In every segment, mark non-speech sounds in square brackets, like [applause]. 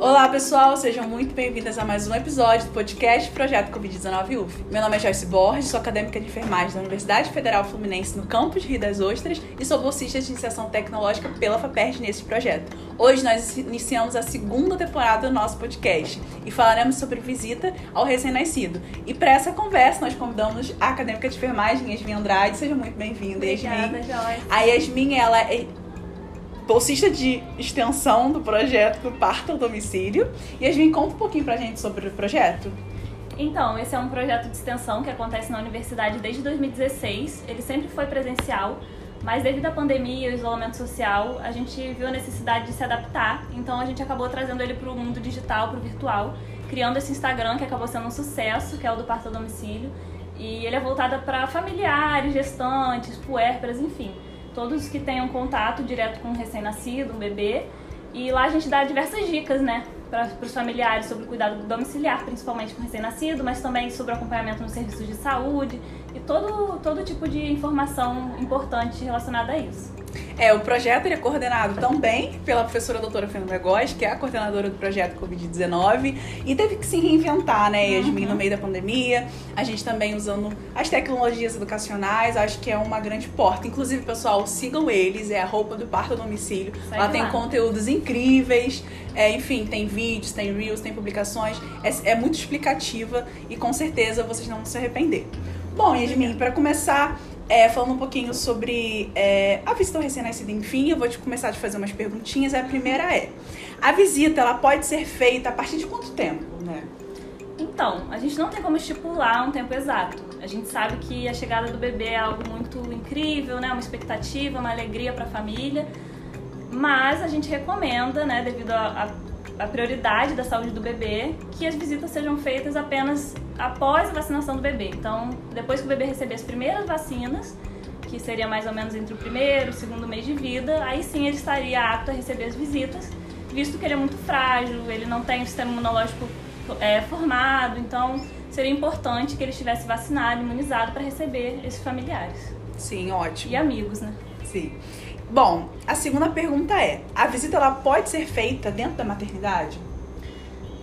Olá pessoal, sejam muito bem-vindas a mais um episódio do podcast Projeto Covid-19 UF. Meu nome é Joyce Borges, sou acadêmica de enfermagem da Universidade Federal Fluminense no campus Rio das Ostras e sou bolsista de iniciação tecnológica pela FAPERJ nesse projeto. Hoje nós iniciamos a segunda temporada do nosso podcast e falaremos sobre visita ao recém-nascido. E para essa conversa nós convidamos a acadêmica de enfermagem Yasmin Andrade, seja muito bem-vinda, Yasmin. Obrigada, Joyce. A Yasmin, ela é bolsista de extensão do projeto Parto ao Domicílio. E a gente conta um pouquinho pra gente sobre o projeto. Então, esse é um projeto de extensão que acontece na universidade desde 2016. Ele sempre foi presencial, mas devido à pandemia e ao isolamento social, a gente viu a necessidade de se adaptar. Então, a gente acabou trazendo ele para o mundo digital, para o virtual, criando esse Instagram que acabou sendo um sucesso, que é o do Parto ao Domicílio. E ele é voltado para familiares, gestantes, puérperas, enfim todos que tenham contato direto com um recém-nascido, um bebê. E lá a gente dá diversas dicas, né, para os familiares sobre o cuidado domiciliar, principalmente com recém-nascido, mas também sobre o acompanhamento nos serviços de saúde e todo, todo tipo de informação importante relacionada a isso. É, o projeto ele é coordenado também pela professora doutora Fernanda Góes, que é a coordenadora do projeto Covid-19, e teve que se reinventar, né, Yasmin, uhum. no meio da pandemia. A gente também usando as tecnologias educacionais, acho que é uma grande porta. Inclusive, pessoal, sigam eles, é a roupa do parto a domicílio. Sai lá tem conteúdos incríveis, é, enfim, tem vídeos, tem reels, tem publicações. É, é muito explicativa e com certeza vocês não vão se arrepender. Bom, Yasmin, para começar, é, falando um pouquinho sobre é, a visita ao recém-nascido, enfim, eu vou te começar a te fazer umas perguntinhas. A primeira é: a visita ela pode ser feita a partir de quanto tempo, né? Então, a gente não tem como estipular um tempo exato. A gente sabe que a chegada do bebê é algo muito incrível, né? Uma expectativa, uma alegria para a família. Mas a gente recomenda, né, devido a, a a prioridade da saúde do bebê, que as visitas sejam feitas apenas após a vacinação do bebê. Então, depois que o bebê receber as primeiras vacinas, que seria mais ou menos entre o primeiro e o segundo mês de vida, aí sim ele estaria apto a receber as visitas, visto que ele é muito frágil, ele não tem o sistema imunológico é, formado, então seria importante que ele estivesse vacinado, imunizado para receber esses familiares. Sim, ótimo. E amigos, né? Sim. Bom, a segunda pergunta é: a visita ela pode ser feita dentro da maternidade?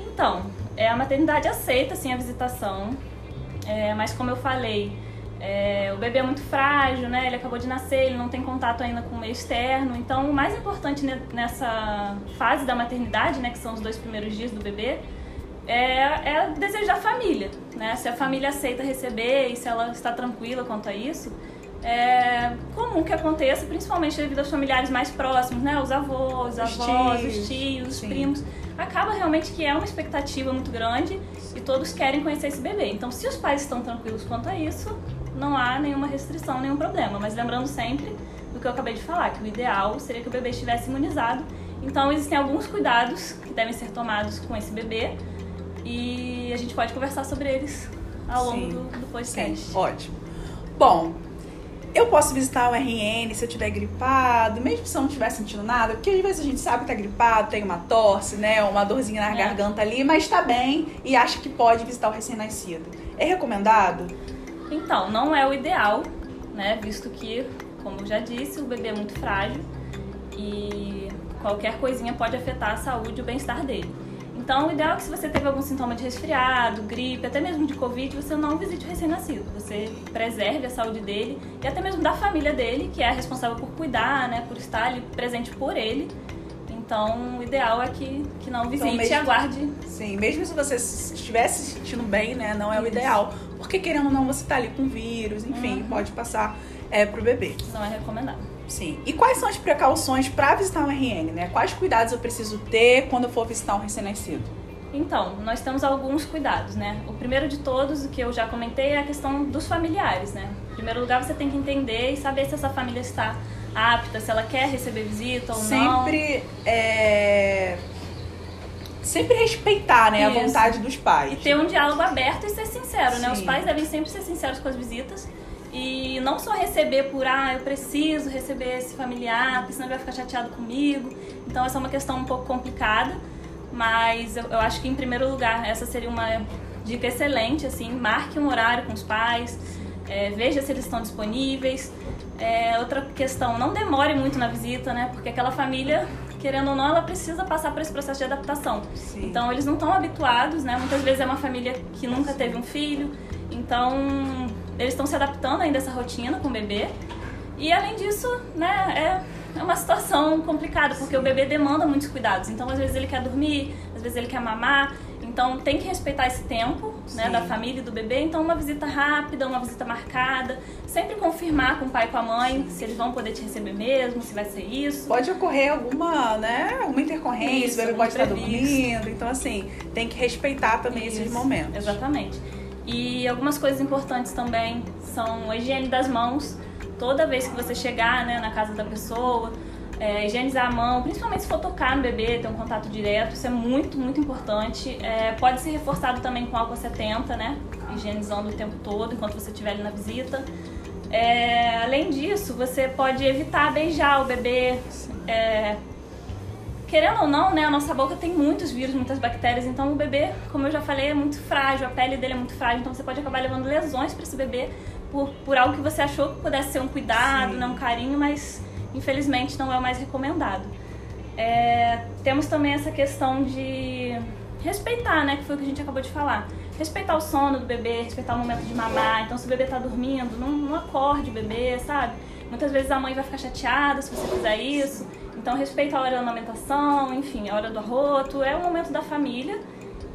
Então, é, a maternidade aceita sim a visitação, é, mas como eu falei, é, o bebê é muito frágil, né? Ele acabou de nascer, ele não tem contato ainda com o meio externo. Então, o mais importante nessa fase da maternidade, né, que são os dois primeiros dias do bebê, é, é o desejo da família, né? Se a família aceita receber e se ela está tranquila quanto a isso, é comum que aconteça, principalmente devido aos familiares mais próximos, né? Os avós, os avós, tios, os tios, os primos. Acaba realmente que é uma expectativa muito grande e todos querem conhecer esse bebê. Então, se os pais estão tranquilos quanto a isso, não há nenhuma restrição, nenhum problema. Mas lembrando sempre do que eu acabei de falar, que o ideal seria que o bebê estivesse imunizado. Então, existem alguns cuidados que devem ser tomados com esse bebê e a gente pode conversar sobre eles ao longo do, do podcast. Sim, ótimo. Bom, eu posso visitar o RN se eu estiver gripado, mesmo se eu não estiver sentindo nada, porque às vezes a gente sabe que tá gripado, tem uma tosse, né, uma dorzinha na é. garganta ali, mas tá bem e acha que pode visitar o recém-nascido. É recomendado? Então, não é o ideal, né, visto que, como eu já disse, o bebê é muito frágil e qualquer coisinha pode afetar a saúde e o bem-estar dele. Então, o ideal é que se você teve algum sintoma de resfriado, gripe, até mesmo de Covid, você não visite o recém-nascido. Você preserve a saúde dele e até mesmo da família dele, que é responsável por cuidar, né, por estar ali presente por ele. Então, o ideal é que, que não visite então, mesmo, e aguarde. Sim, mesmo se você estivesse se sentindo bem, né, não é o ideal. Porque querendo ou não, você tá ali com vírus, enfim, uhum. pode passar é, pro bebê. Não é recomendado. Sim. E quais são as precauções para visitar um RN, né? Quais cuidados eu preciso ter quando eu for visitar um recém-nascido? Então, nós temos alguns cuidados, né? O primeiro de todos, o que eu já comentei, é a questão dos familiares, né? Em primeiro lugar, você tem que entender e saber se essa família está apta, se ela quer receber visita ou Sempre, não. Sempre é... Sempre respeitar, né, Isso. a vontade dos pais. E ter um diálogo aberto e ser sincero, Sim. né? Os pais devem sempre ser sinceros com as visitas e não só receber por, ah, eu preciso receber esse familiar, porque senão ele vai ficar chateado comigo. Então, essa é uma questão um pouco complicada, mas eu, eu acho que, em primeiro lugar, essa seria uma dica excelente, assim, marque um horário com os pais, é, veja se eles estão disponíveis. É, outra questão, não demore muito na visita, né? Porque aquela família querendo ou não, ela precisa passar por esse processo de adaptação. Sim. Então, eles não estão habituados, né? Muitas vezes é uma família que nunca teve um filho, então eles estão se adaptando ainda a essa rotina com o bebê. E além disso, né, é, é uma situação complicada, porque o bebê demanda muitos cuidados. Então, às vezes ele quer dormir, às vezes ele quer mamar. Então, tem que respeitar esse tempo, né, Sim. da família e do bebê. Então, uma visita rápida, uma visita marcada. Sempre confirmar com o pai e com a mãe se eles vão poder te receber mesmo, se vai ser isso. Pode ocorrer alguma, né, alguma intercorrência, Isso, o bebê pode estar dormindo. Então, assim, tem que respeitar também esses Isso, momentos. Exatamente. E algumas coisas importantes também são a higiene das mãos. Toda vez que você chegar né, na casa da pessoa, é, higienizar a mão, principalmente se for tocar no bebê, ter um contato direto, isso é muito, muito importante. É, pode ser reforçado também com álcool 70, né? Higienizando o tempo todo enquanto você estiver ali na visita. É, além disso, você pode evitar beijar o bebê. Querendo ou não, né, a nossa boca tem muitos vírus, muitas bactérias, então o bebê, como eu já falei, é muito frágil, a pele dele é muito frágil, então você pode acabar levando lesões para esse bebê por, por algo que você achou que pudesse ser um cuidado, Sim. né, um carinho, mas infelizmente não é o mais recomendado. É, temos também essa questão de respeitar, né, que foi o que a gente acabou de falar. Respeitar o sono do bebê, respeitar o momento de mamar. Então, se o bebê tá dormindo, não, não acorde o bebê, sabe? Muitas vezes a mãe vai ficar chateada se você fizer isso. Então, respeita a hora da amamentação, enfim, a hora do arroto. É o momento da família.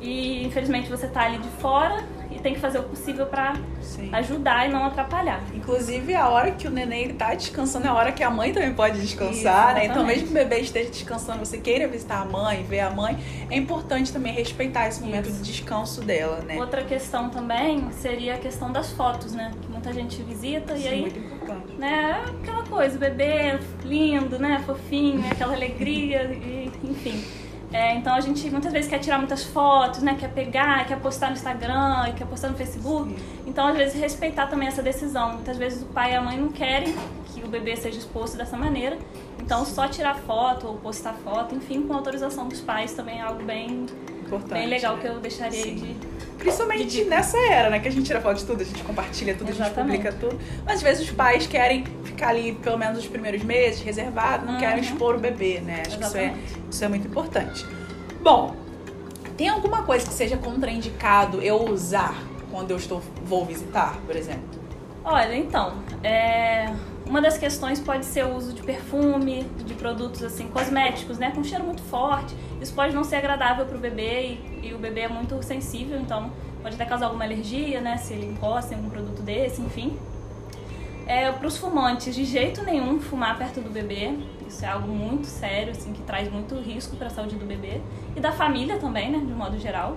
E, infelizmente, você tá ali de fora e tem que fazer o possível para Sim. ajudar e não atrapalhar. Inclusive, a hora que o neném ele tá descansando é a hora que a mãe também pode descansar, Isso, né? Então, mesmo que o bebê esteja descansando, você queira visitar a mãe, ver a mãe, é importante também respeitar esse momento Isso. de descanso dela, né? Outra questão também seria a questão das fotos, né? Que muita gente visita e Isso é aí né? Aquela coisa, o bebê lindo, né? Fofinho, aquela alegria, e, enfim. É, então a gente muitas vezes quer tirar muitas fotos, né? Quer pegar, quer postar no Instagram, quer postar no Facebook. Então, às vezes, respeitar também essa decisão. Muitas vezes o pai e a mãe não querem que o bebê seja exposto dessa maneira. Então, só tirar foto ou postar foto, enfim, com autorização dos pais também é algo bem, Importante. bem legal né? que eu deixaria Sim. de. Principalmente nessa era, né? Que a gente tira foto de tudo, a gente compartilha tudo, a Exatamente. gente publica tudo. Mas às vezes os pais querem ficar ali pelo menos os primeiros meses, reservado, não Uhum. querem expor o bebê, né? Acho que isso é, Exatamente. isso é muito importante. Bom, tem alguma coisa que seja contraindicado eu usar quando eu estou vou visitar, por exemplo? Olha, então, é, uma das questões pode ser o uso de perfume, de produtos assim cosméticos, né, com cheiro muito forte. Isso pode não ser agradável para o bebê e, e o bebê é muito sensível, então pode até causar alguma alergia, né, se ele encosta em algum produto desse, enfim. É, para os fumantes, de jeito nenhum fumar perto do bebê. Isso é algo muito sério, assim, que traz muito risco para a saúde do bebê e da família também, né, de modo geral.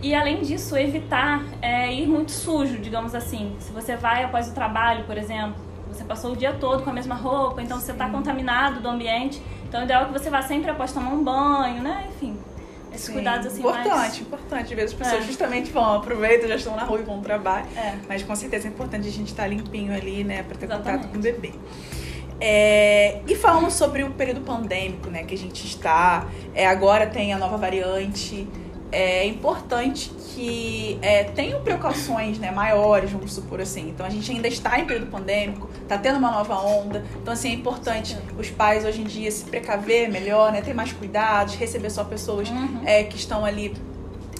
E além disso, evitar é, ir muito sujo, digamos assim. Se você vai após o trabalho, por exemplo, você passou o dia todo com a mesma roupa, então você está contaminado do ambiente. Então, o ideal é que você vá sempre após tomar um banho, né? Enfim, esses Sim, cuidados assim importante, mais... importante. Às vezes as pessoas É. justamente vão, aproveitam, já estão na rua e vão ao trabalho. É. Mas com certeza é importante a gente estar limpinho ali, né, para ter Exatamente. contato com o bebê. É, e falando sobre o período pandêmico, né, que a gente está, é, agora tem a nova variante. É importante que é, tenham precauções né, maiores, vamos supor assim. Então a gente ainda está em período pandêmico, está tendo uma nova onda. Então, assim, é importante os pais hoje em dia se precaver melhor, né? Ter mais cuidados, receber só pessoas Uhum. é, que estão ali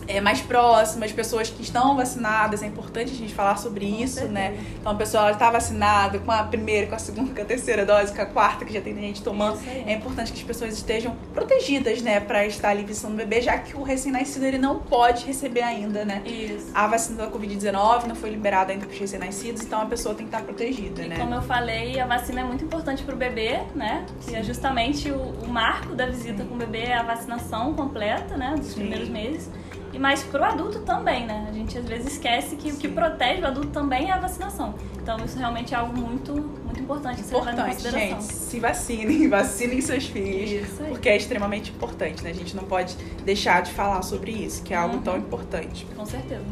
é, mais próximas, pessoas que estão vacinadas. É importante a gente falar sobre Com isso, certeza. né? Então a pessoa está vacinada com a primeira, com a segunda, com a terceira dose, com a quarta, que já tem gente tomando. É importante que as pessoas estejam protegidas, né, para estar ali visitando o bebê, já que o recém-nascido ele não pode receber ainda, né? Isso. A vacina da Covid-19 não foi liberada ainda para os recém-nascidos, então a pessoa tem que estar protegida, E né? como eu falei, a vacina é muito importante para o bebê, né? Que é justamente o, o marco da visita com o bebê é a vacinação completa, né? Dos Sim. primeiros meses. E mais pro adulto também, né? A gente às vezes esquece que o que protege o adulto também é a vacinação. Então isso realmente é algo muito, muito importante. em Importante, consideração. gente. Se vacinem, [laughs] vacinem seus filhos. Porque é extremamente importante, né? A gente não pode deixar de falar sobre isso, que é algo Uhum. tão importante. Com certeza.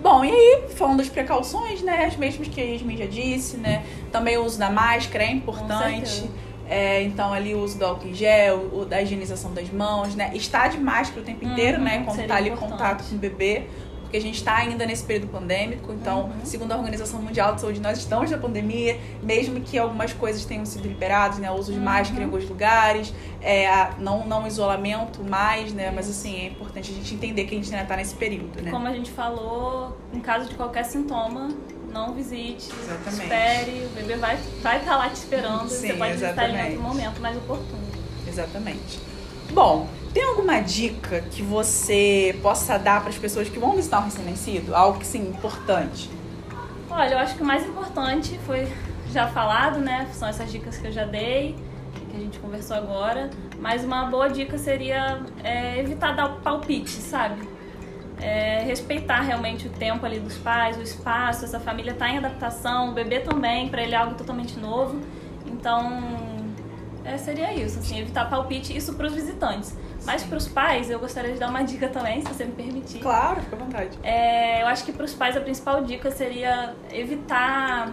Bom, e aí, falando das precauções, né? As mesmas que a Yasmin já disse, né? Também o uso da máscara é importante. certeza. É, então, ali o uso do álcool em gel, o da higienização das mãos, né? Estar de máscara o tempo inteiro, Uhum, né? Quando seria tá ali em importante. contato com o bebê. porque a gente está ainda nesse período pandêmico. Então, uhum. segundo a Organização Mundial de Saúde, nós estamos na pandemia, mesmo que algumas coisas tenham sido liberadas, né? O uso de uhum. máscara em alguns lugares, é, não, não isolamento mais, né? Mas assim, é importante a gente entender que a gente ainda está nesse período, né? Como a gente falou, em caso de qualquer sintoma, não visite, exatamente. espere, o bebê vai estar vai tá lá te esperando, Sim, você pode exatamente. visitar em outro momento mais oportuno. Exatamente. Bom, tem alguma dica que você possa dar para as pessoas que vão visitar o recém-nascido? Algo que sim, importante? Olha, eu acho que o mais importante foi já falado, né? São essas dicas que eu já dei, que a gente conversou agora. Mas uma boa dica seria é, evitar dar palpite, sabe? É, respeitar realmente o tempo ali dos pais, o espaço, essa família está em adaptação, o bebê também, para ele é algo totalmente novo. Então, é, seria isso, assim, evitar palpite, isso para os visitantes. Mas para os pais, eu gostaria de dar uma dica também, se você me permitir. Claro, fica à vontade. É, eu acho que para os pais a principal dica seria evitar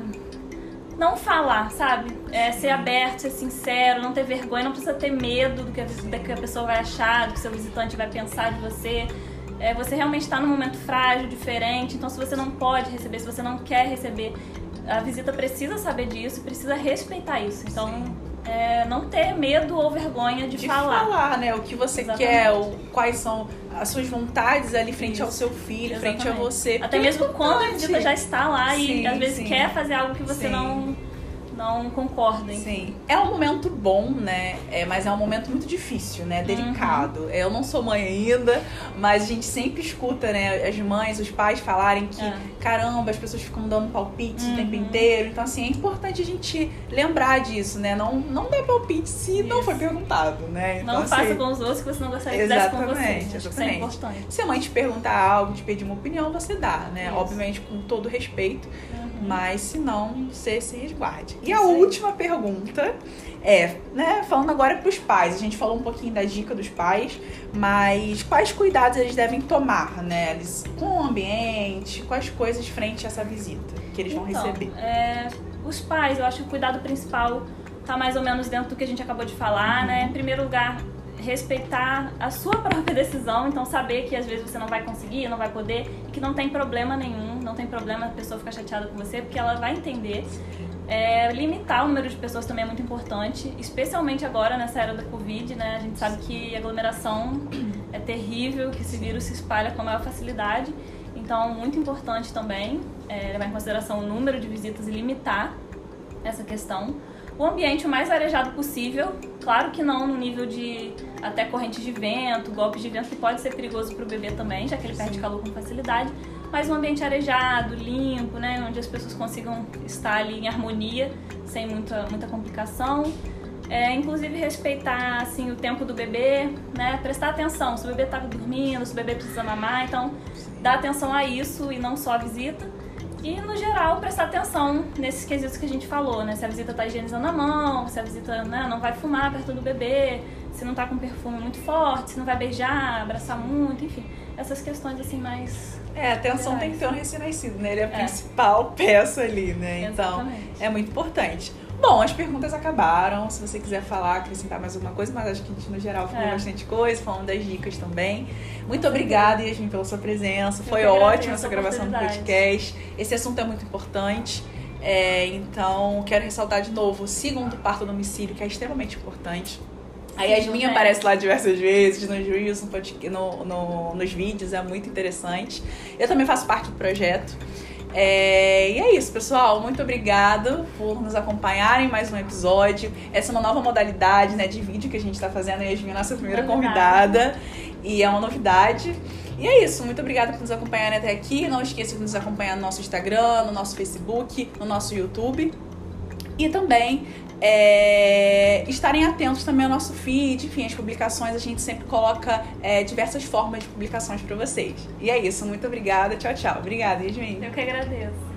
não falar, sabe? É, ser aberto, ser sincero, não ter vergonha, não precisa ter medo do que, a, do que a pessoa vai achar, do que seu visitante vai pensar de você. É, você realmente está num momento frágil, diferente, então se você não pode receber, se você não quer receber, a visita precisa saber disso, precisa respeitar isso. Então. É, não ter medo ou vergonha de, de falar. falar, né? O que você Exatamente. quer, o, quais são as suas vontades ali frente Isso. ao seu filho, Exatamente. frente a você. Até mesmo quando a visita já está lá sim, e às vezes sim. quer fazer algo que você sim. não não concordem. Sim. É um momento bom, né? É, mas é um momento muito difícil, né? Delicado. Uhum. Eu não sou mãe ainda, mas a gente sempre escuta, né? As mães, os pais falarem que, é. caramba, as pessoas ficam dando palpite uhum. o tempo inteiro. Então, assim, é importante a gente lembrar disso, né? Não, não dar palpite se Isso. não foi perguntado, né? Então, não assim, faça com os outros que você não gostaria que fizesse com você. Exatamente. Isso é importante. Se a mãe te perguntar algo, te pedir uma opinião, você dá, né? Isso. Obviamente com todo respeito. Uhum. Mas se não, você se resguarde. E a última pergunta é, né, falando agora para os pais. A gente falou um pouquinho da dica dos pais, mas quais cuidados eles devem tomar, né? Eles, com o ambiente, quais coisas frente a essa visita que eles vão então, receber? É, os pais, eu acho que o cuidado principal tá mais ou menos dentro do que a gente acabou de falar, né? Em primeiro lugar, respeitar a sua própria decisão, então saber que às vezes você não vai conseguir, não vai poder, e que não tem problema nenhum, não tem problema a pessoa ficar chateada com você, porque ela vai entender. É, limitar o número de pessoas também é muito importante, especialmente agora nessa era da Covid, né? A gente sabe que aglomeração é terrível, que esse vírus se espalha com a maior facilidade. Então, muito importante também é, levar em consideração o número de visitas e limitar essa questão o ambiente o mais arejado possível. Claro que não no nível de até correntes de vento, golpes de vento, que pode ser perigoso para o bebê também, já que ele perde calor com facilidade. Mas um ambiente arejado, limpo, né, onde as pessoas consigam estar ali em harmonia, sem muita, muita complicação. É, inclusive respeitar assim o tempo do bebê, né? Prestar atenção se o bebê está dormindo, se o bebê precisa mamar, então dar atenção a isso e não só a visita. E, no geral, prestar atenção nesses quesitos que a gente falou, né? Se a visita está higienizando a mão, se a visita né, não vai fumar perto do bebê, se não está com perfume muito forte, se não vai beijar, abraçar muito, enfim. Essas questões, assim, mais... É, atenção tem que ter um recém-nascido, né? Ele é a é. principal [laughs] peça ali, né? Então, Exatamente. é muito importante. Bom, as perguntas acabaram. Se você quiser falar, acrescentar mais alguma coisa, mas acho que a gente, no geral, falou é. bastante coisa, falando das dicas também. Muito obrigada, Yasmin, pela sua presença. Foi ótima essa gravação do podcast. Esse assunto é muito importante. É, então, quero ressaltar de novo: sigam do parto domicílio, que é extremamente importante. A Yasmin aparece lá diversas vezes nos reels, no, no, no, nos vídeos, é muito interessante. Eu também faço parte do projeto. É, e é isso, pessoal. Muito obrigada por nos acompanharem em mais um episódio. Essa é uma nova modalidade né, de vídeo que a gente está fazendo. A Yasmin é a nossa primeira convidada. E é uma novidade. E é isso. Muito obrigada por nos acompanharem até aqui. Não esqueça de nos acompanhar no nosso Instagram, no nosso Facebook, no nosso YouTube. E também é, estarem atentos também ao nosso feed, enfim, as publicações, a gente sempre coloca é, diversas formas de publicações para vocês. E é isso, muito obrigada, tchau, tchau. Obrigada, Yasmin. Eu que agradeço.